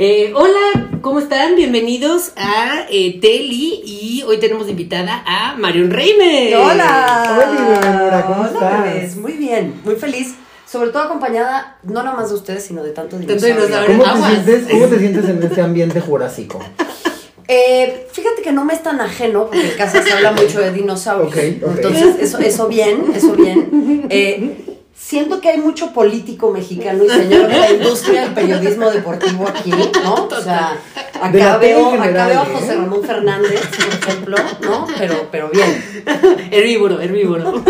Eh, hola, ¿cómo están? Bienvenidos a eh, Teli y hoy tenemos invitada a Marion Reimer. Hola. Hola, ¿cómo Hola, estás? bebés. Muy bien, muy feliz. Sobre todo acompañada, no nada más de ustedes, sino de tanto Tanto dinosaurio. dinosaurio. ¿Cómo te, Aguas. sientes, ¿Cómo te sientes en este ambiente jurásico? Eh, fíjate que no me es tan ajeno, porque en casa se habla mucho de dinosaurios. Ok, ok. Entonces, eso, eso bien, eso bien. Eh, siento que hay mucho político mexicano y señor de la industria del periodismo deportivo aquí, ¿no? O sea, acá veo, acá veo a ¿eh? José Ramón Fernández, por ejemplo, ¿no? Pero, pero bien. Herbívoro, herbívoro.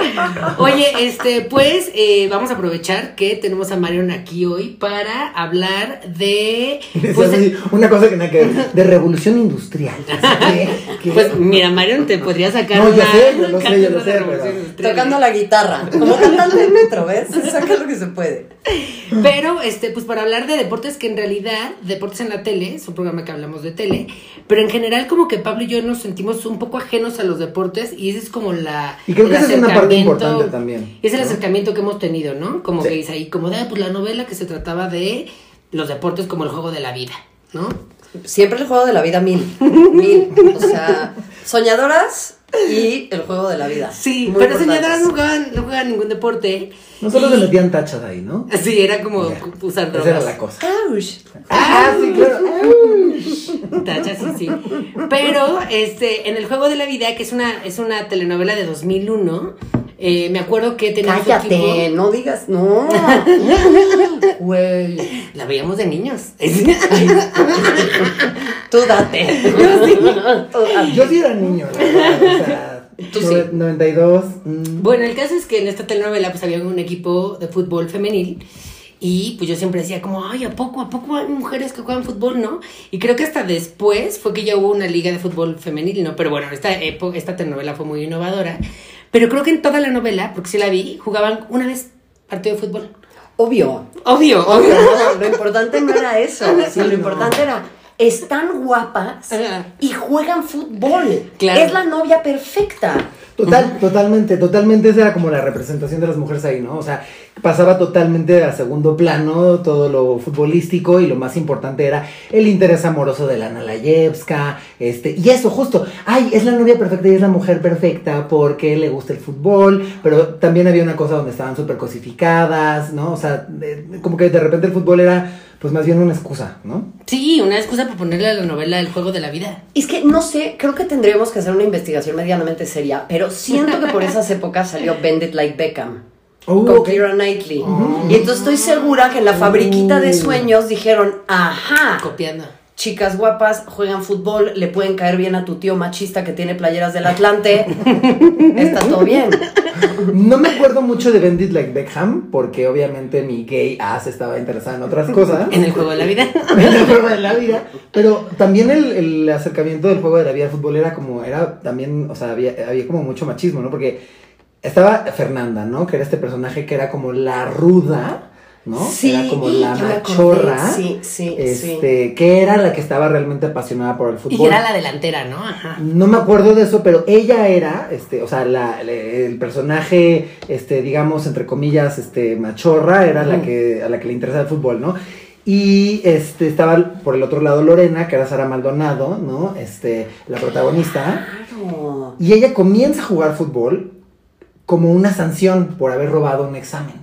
Oye, este, pues eh, vamos a aprovechar que tenemos a Marion aquí hoy para hablar de. Pues, una cosa que nada que ver, de revolución industrial. ¿Qué? ¿Qué? pues mira, Marion te podría sacar. No, yo sé, yo lo sé, yo lo sé, pero-. Tocando la guitarra, como cantante metro, ¿ves? Saca lo que se puede. Pero, este, pues para hablar de deportes que en realidad, deportes en la tele, es un programa que hablamos de tele, pero en general como que Pablo y yo nos sentimos un poco ajenos a los deportes y ese es como la... Y creo que esa es una parte importante también, Es el ¿no? acercamiento que hemos tenido, ¿no? Como Sí. que dice ahí, como de, ah, pues la novela que se trataba de los deportes como el juego de la vida, ¿no? Siempre el juego de la vida mil. Mil. O sea, soñadoras y el juego de la vida. Sí, Muy pero señoras no juegan, no juegan ningún deporte. No solo Y- se metían tachas ahí, ¿no? Sí, era como usar drogas. Esa era la cosa. Ouch. Ah, sí, claro. Tacha, sí, sí. Pero, este, en el juego de la vida, que es una, es una telenovela de 2001, eh, me acuerdo que tenía su Cállate, equipo- no digas, no. Güey. La veíamos de niños. Tú date. Tú date. Yo sí era niño, la verdad, o sea, Tú sí. nove- 92. mm. bueno, el caso es que en esta telenovela, pues había un equipo de fútbol femenil. Y pues yo siempre decía como, ay, ¿a poco, a poco hay mujeres que juegan fútbol, no? Y creo que hasta después fue que ya hubo una liga de fútbol femenil, ¿no? Pero bueno, esta, esta telenovela fue muy innovadora. Pero creo que en toda la novela, porque sí la vi, jugaban una vez partido de fútbol. Obvio. Obvio, Obvio, no, lo importante no era eso. lo importante era, están guapas y juegan fútbol. Claro. Es la novia perfecta. Total, totalmente, totalmente esa era como la representación de las mujeres ahí, ¿no? O sea, pasaba totalmente a segundo plano todo lo futbolístico y lo más importante era el interés amoroso de Lana Layevska, este, y eso justo, ay, es la novia perfecta y es la mujer perfecta porque le gusta el fútbol, pero también había una cosa donde estaban súper cosificadas, ¿no? O sea, de- como que de repente el fútbol era pues más bien una excusa, ¿no? Sí, una excusa para ponerle a la novela el juego de la vida. Es que no sé, creo que tendríamos que hacer una investigación medianamente seria, pero siento que por esas épocas salió Bend It Like Beckham. Oh, con ok. Keira Knightley. Y entonces estoy segura que en la fabriquita de sueños dijeron, ajá, Copiando. chicas guapas juegan fútbol, le pueden caer bien a tu tío machista que tiene playeras del Atlante. Está todo bien. No me acuerdo mucho de Bendit Like Beckham, porque obviamente mi gay ass estaba interesada en otras cosas. En el juego de la vida. en el juego de la vida. Pero también el, el acercamiento del juego de la vida al fútbol era como, era también, o sea, había, había como mucho machismo, ¿no? Porque estaba Fernanda, ¿no? Que era este personaje que era como la ruda, ¿no? Sí, era como la machorra. Sí, sí, este, que era la que estaba realmente apasionada por el fútbol. Y era la delantera, ¿no? Ajá. No me acuerdo de eso, pero ella era, este, o sea, la, el personaje, este, digamos, entre comillas, este, machorra, era la que, a la que le interesaba el fútbol, ¿no? Y este, estaba por el otro lado Lorena, que era Sara Maldonado, ¿no? Este, la protagonista. Claro. Y ella comienza a jugar fútbol como una sanción por haber robado un examen.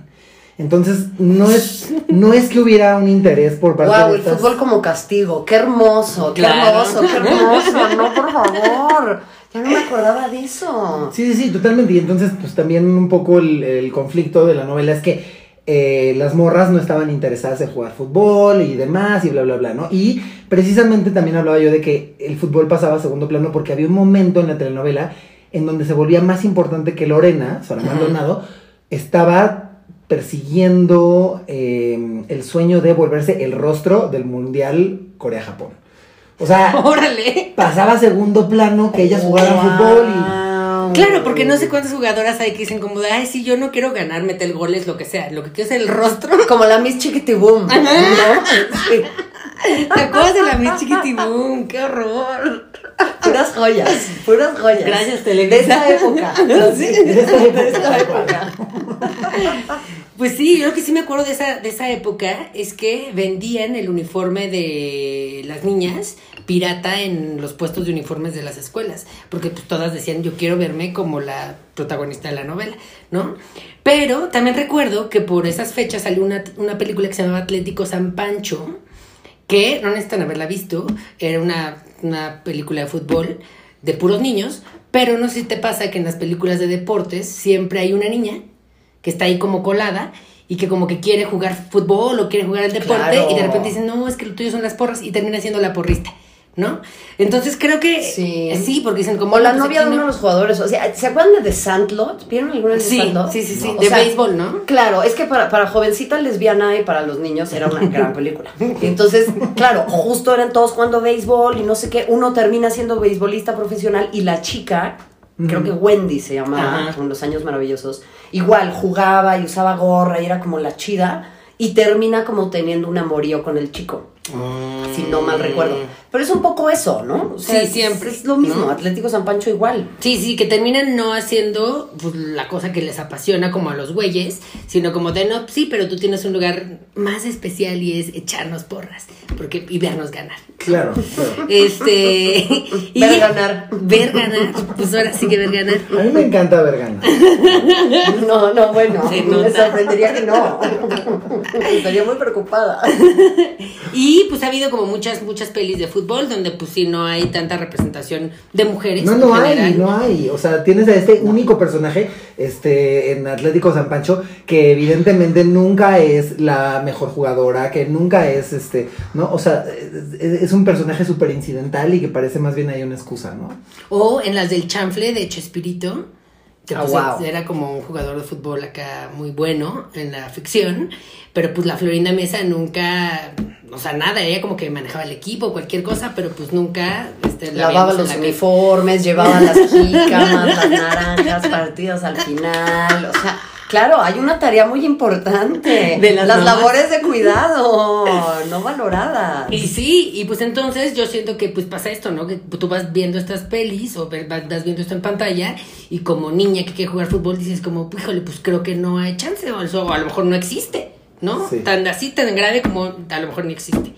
Entonces, no es, no es que hubiera un interés por parte Wow, de el estas- fútbol como castigo. Qué hermoso, qué Claro. hermoso, qué hermoso. No, por favor. Ya no me acordaba de eso. Sí, sí, sí, totalmente. Y entonces, pues también un poco el, el conflicto de la novela es que eh, las morras no estaban interesadas en jugar fútbol y demás y bla, bla, bla, ¿no? Y precisamente también hablaba yo de que el fútbol pasaba a segundo plano porque había un momento en la telenovela en donde se volvía más importante que Lorena, Sara. Maldonado, estaba persiguiendo eh, el sueño de volverse el rostro del Mundial Corea-Japón. O sea, Órale. pasaba a segundo plano que ellas jugaran fútbol y... Wow. Claro, porque no sé cuántas jugadoras hay que dicen como de, ay, sí, yo no quiero ganar, meter goles, lo que sea. Lo que quiero es el rostro. Como la Miss Chiquitibum. ¿no? Sí. ¿Te acuerdas de la Miss Chiquitibum? ¡Qué horror! Puras joyas, puras joyas. Gracias, Televisa. De esa época. Sí. De esta época. Pues sí, yo lo que sí me acuerdo de esa, de esa época es que vendían el uniforme de las niñas pirata en los puestos de uniformes de las escuelas, porque pues todas decían yo quiero verme como la protagonista de la novela, ¿no? Pero también recuerdo que por esas fechas salió una, una película que se llamaba Atlético San Pancho, que no necesitan haberla visto, era una, una película de fútbol de puros niños, pero no sé si te pasa que en las películas de deportes siempre hay una niña que está ahí como colada y que como que quiere jugar fútbol o quiere jugar el deporte Claro. y de repente dicen, no, es que lo tuyo son las porras y termina siendo la porrista, ¿no? Entonces creo que Sí. sí porque dicen como... O la "No, pues novia de uno no". de los jugadores. O sea, ¿se acuerdan de The Sandlot? ¿Vieron alguna vez de Sí, Sandlot? sí, sí, sí, de sea, béisbol, ¿no? Claro, es que para, para jovencita lesbiana y para los niños era una gran película. Entonces, claro, justo eran todos jugando béisbol y no sé qué. Uno termina siendo beisbolista profesional y la chica, creo que Wendy se llamaba, en los años maravillosos, igual jugaba y usaba gorra y era como la chida y termina como teniendo un amorío con el chico. Si no mal recuerdo. Pero es un poco eso, ¿no? O Sí, es- siempre, Es lo mismo, ¿no? Atlético San Pancho igual. Sí, sí, que terminan no haciendo pues, la cosa que les apasiona como a los güeyes, sino como de no, sí, pero tú tienes un lugar más especial y es echarnos porras porque, y vernos ganar. Claro, claro. Este. y- Ver ganar. Ver ganar. Pues ahora sí que ver ganar. A mí me encanta ver ganas. No, no, bueno, Se me sorprendería que no. Estaría muy preocupada. Y pues ha habido como muchas, muchas pelis de fútbol donde pues sí no hay tanta representación de mujeres. No, no hay, no hay. O sea, tienes a este único personaje este, en Atlético San Pancho que evidentemente nunca es la mejor jugadora, que nunca es, este, ¿no? O sea, es, es un personaje súper incidental y que parece más bien ahí una excusa, ¿no? O en las del chanfle de Chespirito, que Ah, pues, wow. era como un jugador de fútbol acá muy bueno en la ficción, pero pues la Florinda Mesa nunca, o sea, nada, ella como que manejaba el equipo, cualquier cosa, pero pues nunca este, la Lavaba los la uniformes, llevaba las jícamas, las naranjas partidas al final. O sea, claro, hay una tarea muy importante. De las las labores de cuidado, no valoradas. Y sí, y pues entonces yo siento que pues pasa esto, ¿no? Que tú vas viendo estas pelis o vas viendo esto en pantalla y como niña que quiere jugar fútbol dices como, híjole, pues creo que no hay chance o, eso, o a lo mejor no existe, ¿no? Sí. Tan así, tan grave como a lo mejor ni existe.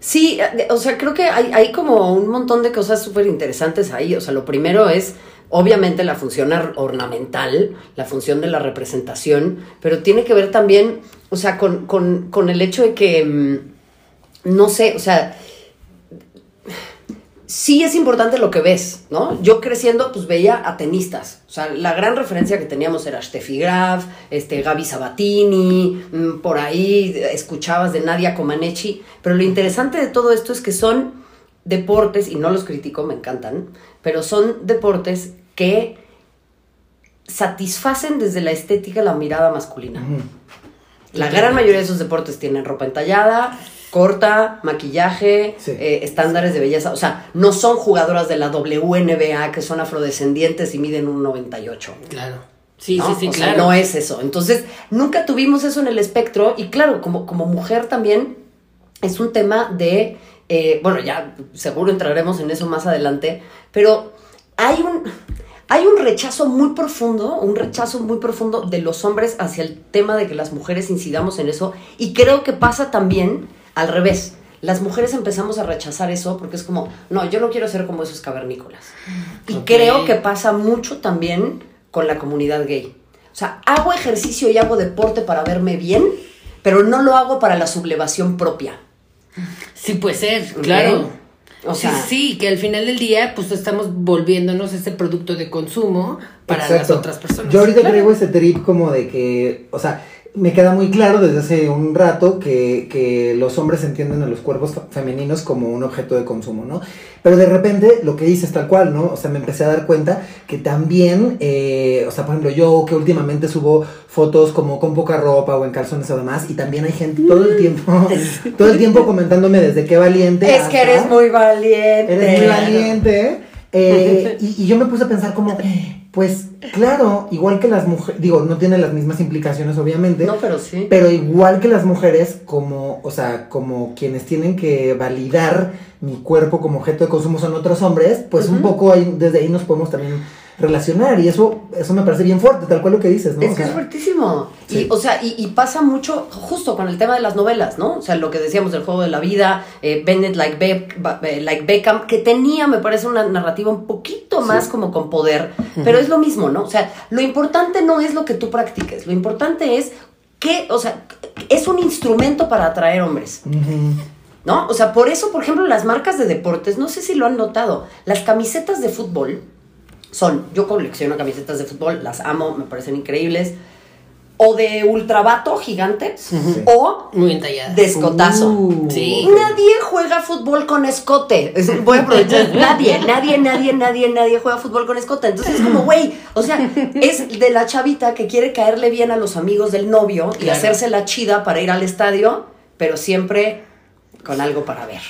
Sí, eh, o sea, creo que hay, hay como un montón de cosas súper interesantes ahí. O sea, lo primero es, obviamente, la función ornamental, la función de la representación, pero tiene que ver también, o sea, con, con- con el hecho de que, mm, no sé, o sea, sí es importante lo que ves, ¿no? Yo creciendo, pues veía a tenistas. O sea, la gran referencia que teníamos era Steffi Graf, este, Gaby Sabatini, mm, por ahí escuchabas de Nadia Comaneci. Pero lo interesante de todo esto es que son deportes, y no los critico, me encantan, pero son deportes que satisfacen desde la estética la mirada masculina. La gran mayoría de esos deportes tienen ropa entallada, corta, maquillaje, Sí. eh, estándares de belleza. O sea, no son jugadoras de la WNBA que son afrodescendientes y miden un 98. Claro. Sí, ¿no? sí, sí, o sea, claro. no es eso. Entonces, nunca tuvimos eso en el espectro. Y claro, como, como mujer también es un tema de. eh, bueno, ya seguro entraremos en eso más adelante. Pero hay un. Hay un rechazo muy profundo, un rechazo muy profundo de los hombres hacia el tema de que las mujeres incidamos en eso. Y creo que pasa también al revés. Las mujeres empezamos a rechazar eso porque es como, no, yo no quiero ser como esos cavernícolas. Y creo que pasa mucho también con la comunidad gay. O sea, hago ejercicio y hago deporte para verme bien, pero no lo hago para la sublevación propia. Sí, puede ser, claro. O Sí, sea, sí, que al final del día, pues estamos volviéndonos ese producto de consumo para las otras personas. Yo ahorita Claro. traigo ese trip como de que, o sea, me queda muy claro desde hace un rato que, que los hombres entienden a los cuerpos fe- femeninos como un objeto de consumo, ¿no? Pero de repente lo que dices tal cual, ¿no? O sea, me empecé a dar cuenta que también, eh, o sea, por ejemplo, yo que últimamente subo fotos como con poca ropa o en calzones o demás, y también hay gente todo el tiempo, todo el tiempo comentándome desde qué valiente. es que eres muy valiente. Eres muy valiente. eh, y, y yo me puse a pensar como, pues claro, igual que las mujeres, digo, no tiene las mismas implicaciones obviamente, No, pero sí. pero igual que las mujeres, como, o sea, como quienes tienen que validar mi cuerpo como objeto de consumo son otros hombres, pues un poco ahí- desde ahí nos podemos también relacionar y eso, eso me parece bien fuerte, tal cual lo que dices, ¿no? Es O que es fuertísimo. Sí. Y, o sea, y, y pasa mucho justo con el tema de las novelas, ¿no? O sea, lo que decíamos del juego de la vida, eh, Bennett like, Be- eh, like Beckham, que tenía, me parece, una narrativa un poquito más como con poder, pero es lo mismo, ¿no? O sea, lo importante no es lo que tú practiques, lo importante es que, o sea, es un instrumento para atraer hombres. ¿No? O sea, por eso, por ejemplo, las marcas de deportes, no sé si lo han notado, las camisetas de fútbol son, yo colecciono camisetas de fútbol, las amo, me parecen increíbles, o de ultravato gigante, o Muy de escotazo. Uh. Sí. Nadie juega fútbol con escote. Es- Voy a aprovechar. Nadie, nadie, nadie, nadie, nadie juega fútbol con escote. Entonces es como, güey, o sea, es de la chavita que quiere caerle bien a los amigos del novio y hacerse la chida para ir al estadio, pero siempre con algo para ver.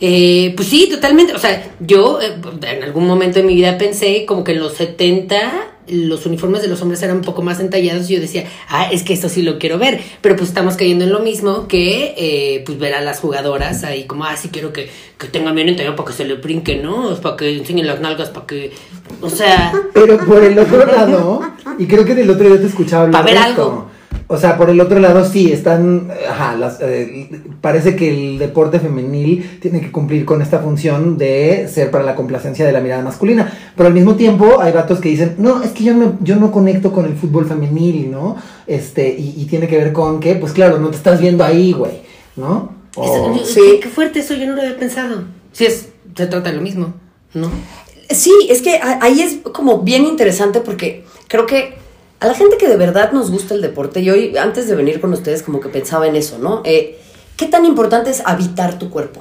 Eh, pues sí, totalmente. O sea, yo eh, en algún momento de mi vida pensé como que en los 70 los uniformes de los hombres eran un poco más entallados y yo decía, ah, es que esto sí lo quiero ver. Pero pues estamos cayendo en lo mismo que eh, pues ver a las jugadoras ahí como, ah, sí quiero que, que tengan bien entallado para que se le brinque, ¿no? Para que enseñen las nalgas, para que... O sea... Pero por el otro lado, y creo que del otro día te escuchaba hablar Pa' ver de esto. algo. O sea, por el otro lado sí, están, ajá, las, eh, parece que el deporte femenil tiene que cumplir con esta función de ser para la complacencia de la mirada masculina, pero al mismo tiempo hay vatos que dicen, no, es que yo no, yo no conecto con el fútbol femenil, ¿no? Este, y, y tiene que ver con que, pues claro, no te estás viendo ahí, güey, ¿no? O- Eso- sí. qué, qué fuerte eso, yo no lo había pensado. Sí, es, se trata de lo mismo, ¿no? Sí, es que ahí es como bien interesante porque creo que a la gente que de verdad nos gusta el deporte, y hoy antes de venir con ustedes como que pensaba en eso, ¿no? Eh, ¿Qué tan importante es habitar tu cuerpo?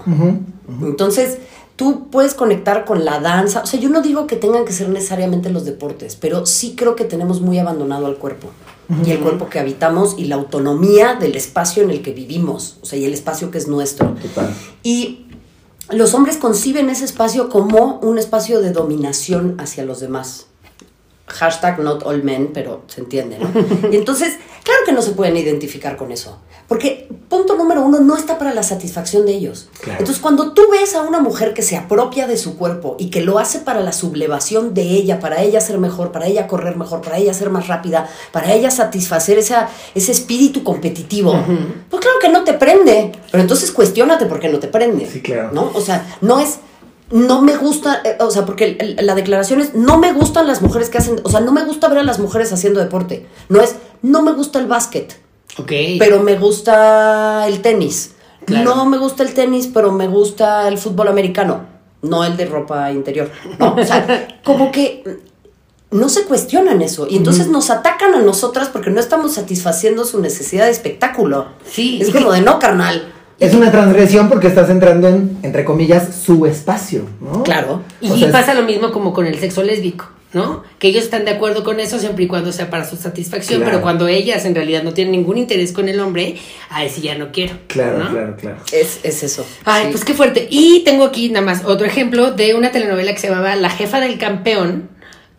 Entonces, tú puedes conectar con la danza. O sea, yo no digo que tengan que ser necesariamente los deportes, pero sí creo que tenemos muy abandonado al cuerpo. Y el cuerpo que habitamos y la autonomía del espacio en el que vivimos. O sea, y el espacio que es nuestro. Total. Y los hombres conciben ese espacio como un espacio de dominación hacia los demás. Hashtag not all men, pero se entiende, ¿no? Y entonces, claro que no se pueden identificar con eso. Porque, punto número uno, no está para la satisfacción de ellos. Claro. Entonces, cuando tú ves a una mujer que se apropia de su cuerpo y que lo hace para la sublevación de ella, para ella ser mejor, para ella correr mejor, para ella ser más rápida, para ella satisfacer esa, ese espíritu competitivo, pues claro que no te prende. Pero entonces cuestiónate por qué no te prende. Sí, claro. ¿No? O sea, no es. No me gusta, eh, o sea, porque el- el- la declaración es, no me gustan las mujeres que hacen, o sea, no me gusta ver a las mujeres haciendo deporte. No es, no me gusta el básquet, Ok. pero me gusta el tenis. Claro. No me gusta el tenis, pero me gusta el fútbol americano, no el de ropa interior. No, o sea, como que no se cuestionan eso y entonces nos atacan a nosotras porque no estamos satisfaciendo su necesidad de espectáculo. Sí, es como de no, carnal. Es una transgresión porque estás entrando en, entre comillas, su espacio, ¿no? Claro. Y, O sea, es- pasa lo mismo como con el sexo lésbico, ¿no? Que ellos están de acuerdo con eso siempre y cuando sea para su satisfacción, Claro. pero cuando ellas en realidad no tienen ningún interés con el hombre, ay, sí, ya no quiero. Claro, ¿no? claro, claro. Es, es eso. Ay, Sí. pues qué fuerte. Y tengo aquí nada más otro ejemplo de una telenovela que se llamaba La jefa del campeón,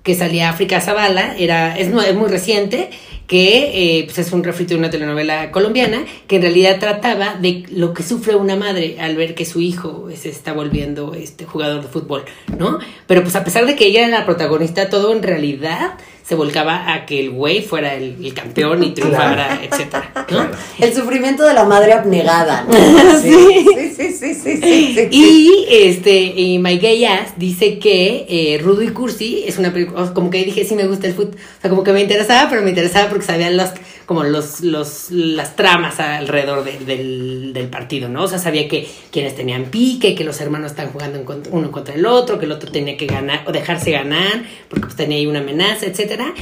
que salía África Zavala, era, es muy reciente, que eh, pues es un refrito de una telenovela colombiana, que en realidad trataba de lo que sufre una madre al ver que su hijo se está volviendo este jugador de fútbol, ¿no? Pero pues a pesar de que ella era la protagonista, todo en realidad se volcaba a que el güey fuera el, el campeón y triunfara, etcétera, ¿no? Claro. El sufrimiento de la madre abnegada. ¿no? Sí. sí, sí, sí, sí, sí, sí. Y este, y My Gay Ass dice que eh, Rudo y Cursi es una película, como que dije, sí me gusta el fútbol, o sea, como que me interesaba, pero me interesaba porque sabía los, como los, los, las tramas alrededor de- del, del partido, ¿no? O sea, sabía que quienes tenían pique, que los hermanos están jugando en contra- uno contra el otro, que el otro tenía que ganar o dejarse ganar, porque pues tenía ahí una amenaza, etcétera.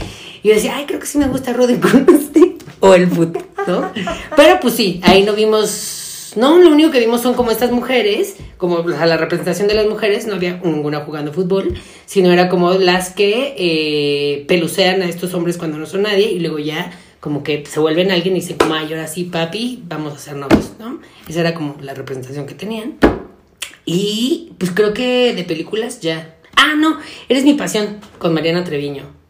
Y yo decía, ay, creo que sí me gusta Rudo y Cursi, o el fútbol, ¿no? Pero pues sí, ahí no vimos no, lo único que vimos son como estas mujeres, como o la representación de las mujeres, no había ninguna jugando fútbol, sino era como las que eh, pelucean a estos hombres cuando no son nadie y luego ya como que se vuelven alguien y dicen como, ay, ahora sí, papi, vamos a ser novios, ¿no? Esa era como la representación que tenían. Y pues creo que de películas ya. Ah, no, Eres mi pasión con Mariana Treviño.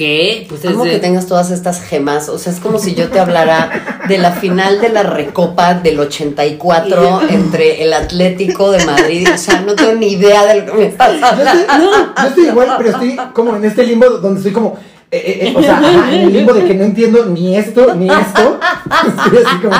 Que pues es Amo de- que tengas todas estas gemas. O sea, es como si yo te hablara de la final de la Recopa del 84 entre el Atlético de Madrid. O sea, no tengo ni idea de lo que me estás Yo estoy, hablando. yo estoy igual, pero estoy como en este limbo donde estoy como. Eh, eh, eh, o sea, ajá, en el limbo de que no entiendo ni esto ni esto. Estoy así como.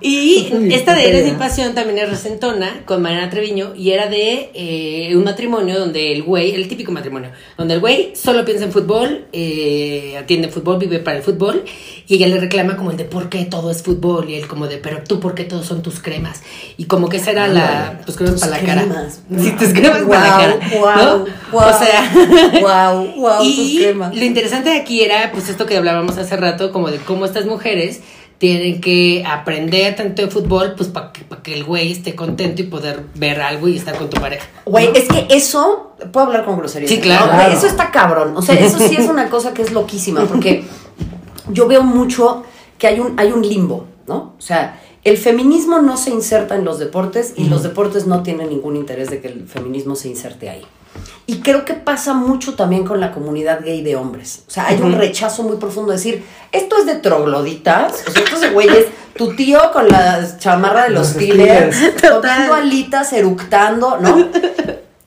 Y esta de Eres mi pasión también es recentona con Mariana Treviño y era de eh, un matrimonio donde el güey, el típico matrimonio, donde el güey solo piensa en fútbol, eh, atiende fútbol, vive para el fútbol y ella le reclama como el de por qué todo es fútbol y él como de pero tú por qué todos son tus cremas y como que esa era la pues cremas Tus para la cara. cremas. Sí, tus cremas para la cara. Guau, ¿no? guau, o sea, guau, tus y cremas. lo interesante de aquí era, pues, esto que hablábamos hace rato, como de cómo estas mujeres tienen que aprender tanto de fútbol, pues, para que, pa' que el güey esté contento y poder ver algo y estar con tu pareja. Güey, es que eso, puedo hablar con grosería. Sí, claro. Claro. Eso está cabrón. O sea, eso sí es una cosa que es loquísima, porque yo veo mucho que hay un, hay un limbo, ¿no? O sea, el feminismo no se inserta en los deportes y los deportes no tienen ningún interés de que el feminismo se inserte ahí. Y creo que pasa mucho también con la comunidad gay de hombres. O sea, hay un rechazo muy profundo de decir, esto es de trogloditas, o sea, estos güeyes, tu tío con la chamarra de los Los Steelers, alitas, eructando, ¿no?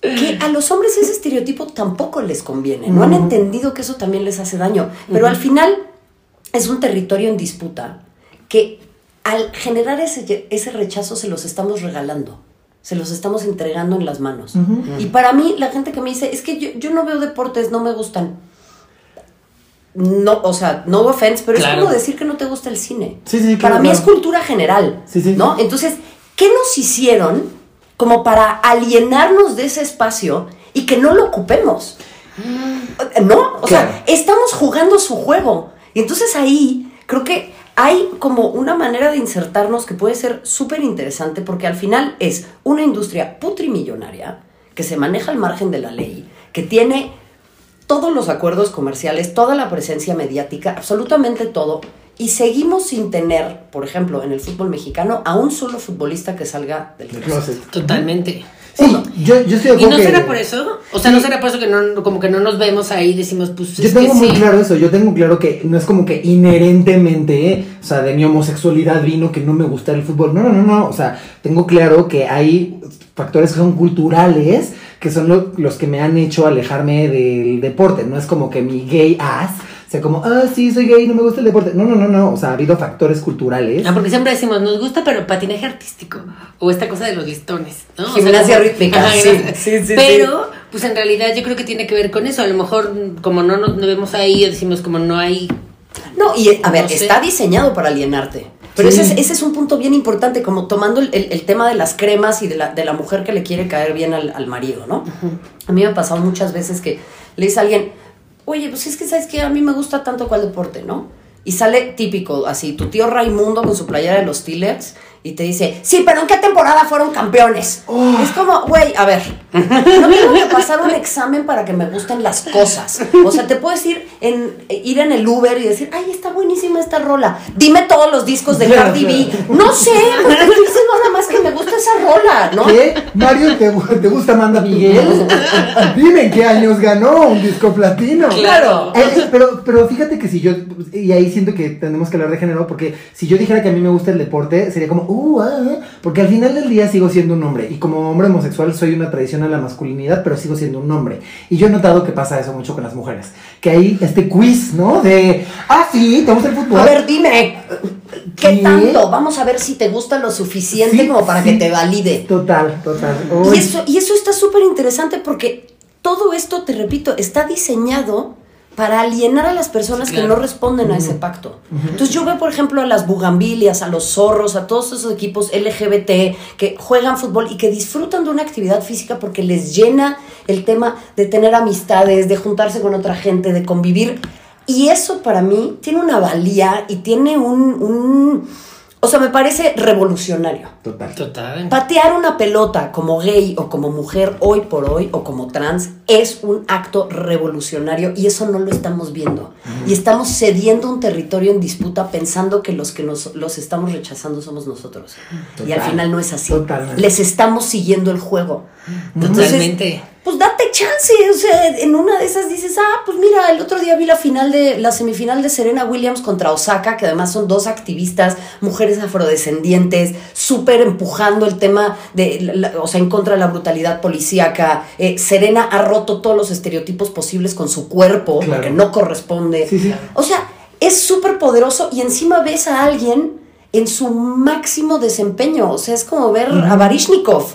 que a los hombres ese estereotipo tampoco les conviene. No han entendido que eso también les hace daño. Pero al final es un territorio en disputa que al generar ese, ese rechazo se los estamos regalando. Se los estamos entregando en las manos. Y para mí, la gente que me dice, es que yo, yo no veo deportes, no me gustan. No, o sea, no offense, pero Claro. es como decir que no te gusta el cine. Sí, sí, Para claro, mí claro. es cultura general. Sí, sí. ¿No? Entonces, ¿qué nos hicieron como para alienarnos de ese espacio y que no lo ocupemos? ¿No? O Claro. sea, estamos jugando su juego. Y entonces ahí creo que hay como una manera de insertarnos que puede ser súper interesante porque al final es una industria putrimillonaria que se maneja al margen de la ley, que tiene todos los acuerdos comerciales, toda la presencia mediática, absolutamente todo, y seguimos sin tener, por ejemplo, en el fútbol mexicano, a un solo futbolista que salga del El closet. closet. Totalmente. Sí, yo, yo estoy de ¿Y acuerdo no que- será por eso? O sea, ¿no será por eso que no, como que no nos vemos ahí y decimos, pues, Yo es tengo que muy sí? claro eso, yo tengo claro que no es como que inherentemente, ¿eh? o sea, de mi homosexualidad vino que no me gusta el fútbol. No, no, no, no, o sea, tengo claro que hay factores que son culturales, que son lo- los que me han hecho alejarme del deporte. No es como que mi gay ass sea como, ah, sí, soy gay, no me gusta el deporte. No, no, no, no, o sea, ha habido factores culturales. Ah, porque siempre decimos, nos gusta, pero patinaje artístico. O esta cosa de los listones, ¿no? O sea, Gimnasia rítmica, Ajá, sí, sí, sí, Pero, pues en realidad yo creo que tiene que ver con eso. A lo mejor, como no nos no vemos ahí, decimos como no hay. No, y a ver, No sé. está diseñado para alienarte. Pero Sí. ese, es, ese es un punto bien importante, como tomando el, el- el tema de las cremas y de la, de la mujer que le quiere caer bien al, al marido, ¿no? A mí me ha pasado muchas veces que le dice a alguien, oye, pues es que sabes que a mí me gusta tanto cual deporte, ¿no? Y sale típico, así, tu tío Raimundo con su playera de los Steelers y te dice, sí, pero ¿en qué temporada fueron campeones? Oh. Es como, güey, a ver, no tengo que pasar un examen para que me gusten las cosas. O sea, te puedes ir en, ir en el Uber y decir, ay, está buenísima esta rola. Dime todos los discos de Cardi B. No sé, porque estoy diciendo nada más que me gusta esa rola, ¿no? ¿Qué? Mario, ¿te, te gusta Amanda Miguel? Dime en qué años ganó un disco platino. Claro. Eh, eh, pero, pero fíjate que si yo, y ahí siento que tenemos que hablar de género, porque si yo dijera que a mí me gusta el deporte, sería como, uh, ah, ah", porque al final del día sigo siendo un hombre, y como hombre homosexual soy una tradición a la masculinidad, pero sigo siendo un hombre. Y yo he notado que pasa eso mucho con las mujeres, que hay este quiz, ¿no? De, ah, sí, ¿te gusta el fútbol? A ver, dime, ¿qué, ¿Qué? tanto? Vamos a ver si te gusta lo suficiente Sí, como para sí. que te valide. Total, total. Y eso, y eso está súper interesante porque todo esto, te repito, está diseñado para alienar a las personas que Claro. no responden a ese pacto. Entonces yo veo, por ejemplo, a las bugambilias, a los zorros, a todos esos equipos LGBT que juegan fútbol y que disfrutan de una actividad física porque les llena el tema de tener amistades, de juntarse con otra gente, de convivir. Y eso para mí tiene una valía y tiene un... un- o sea, me parece revolucionario. Total. Total. Patear una pelota como gay o como mujer hoy por hoy o como trans es un acto revolucionario y eso no lo estamos viendo. Y estamos cediendo un territorio en disputa pensando que los que nos los estamos rechazando somos nosotros. Y al final no es así. Totalmente. Les estamos siguiendo el juego. Entonces, Totalmente. pues date chance, o sea, en una de esas dices, ah, pues mira, el otro día vi la final de, la semifinal de Serena Williams contra Osaka, que además son dos activistas, mujeres afrodescendientes, súper empujando el tema de, la- o sea, en contra de la brutalidad policíaca. Eh, Serena ha roto todos los estereotipos posibles con su cuerpo, Claro. porque no corresponde. Sí, sí. O sea, es súper poderoso y encima ves a alguien en su máximo desempeño, o sea, es como ver a Barishnikov.